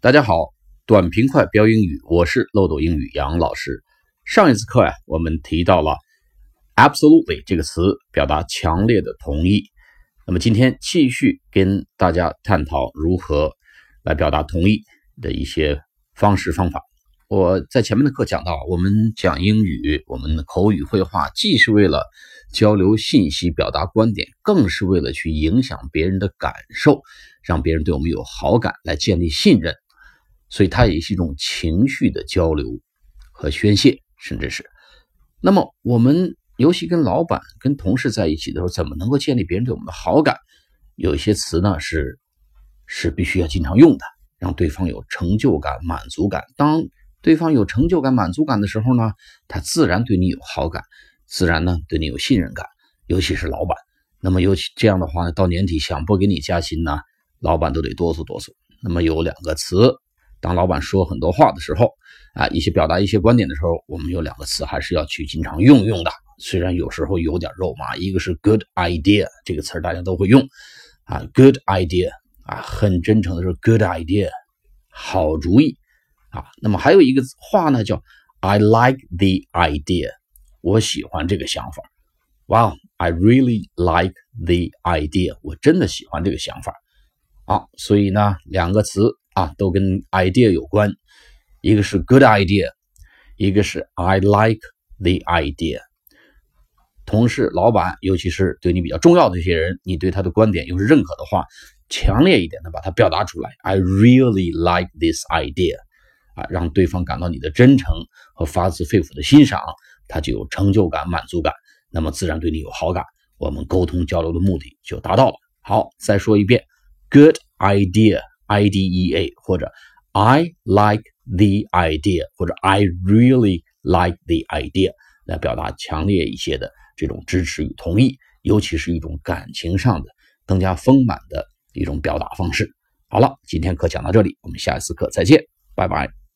大家好，短平快标英语，我是漏斗英语杨老师。上一次课呀，我们提到了 absolutely 这个词，表达强烈的同意。那么今天继续跟大家探讨如何来表达同意的一些方式方法。我在前面的课讲到，我们讲英语，我们的口语绘画，既是为了交流信息、表达观点，更是为了去影响别人的感受，让别人对我们有好感，来建立信任。所以它也是一种情绪的交流和宣泄，甚至是。那么我们尤其跟老板、跟同事在一起的时候，怎么能够建立别人对我们的好感？有一些词呢是是必须要经常用的，让对方有成就感、满足感。当对方有成就感、满足感的时候呢，他自然对你有好感，自然呢对你有信任感。尤其是老板，那么尤其这样的话呢，到年底想不给你加薪呢，老板都得哆嗦哆嗦。那么有两个词。当老板说很多话的时候，啊，一些表达一些观点的时候，我们有两个词还是要去经常用用的。虽然有时候有点肉麻，一个是 good idea 这个词大家都会用，啊，good idea 啊，很真诚的说 good idea，好主意啊。那么还有一个话呢，叫 I like the idea，我喜欢这个想法。Wow，I really like the idea，我真的喜欢这个想法。啊，所以呢，两个词。啊，都跟 idea 有关，一个是 good idea，一个是 I like the idea。同事、老板，尤其是对你比较重要的一些人，你对他的观点又是认可的话，强烈一点的把它表达出来，I really like this idea，啊，让对方感到你的真诚和发自肺腑的欣赏，他就有成就感、满足感，那么自然对你有好感，我们沟通交流的目的就达到了。好，再说一遍，good idea。Idea 或者 I like the idea 或者 I really like the idea 来表达强烈一些的这种支持与同意，尤其是一种感情上的更加丰满的一种表达方式。好了，今天课讲到这里，我们下一次课再见，拜拜。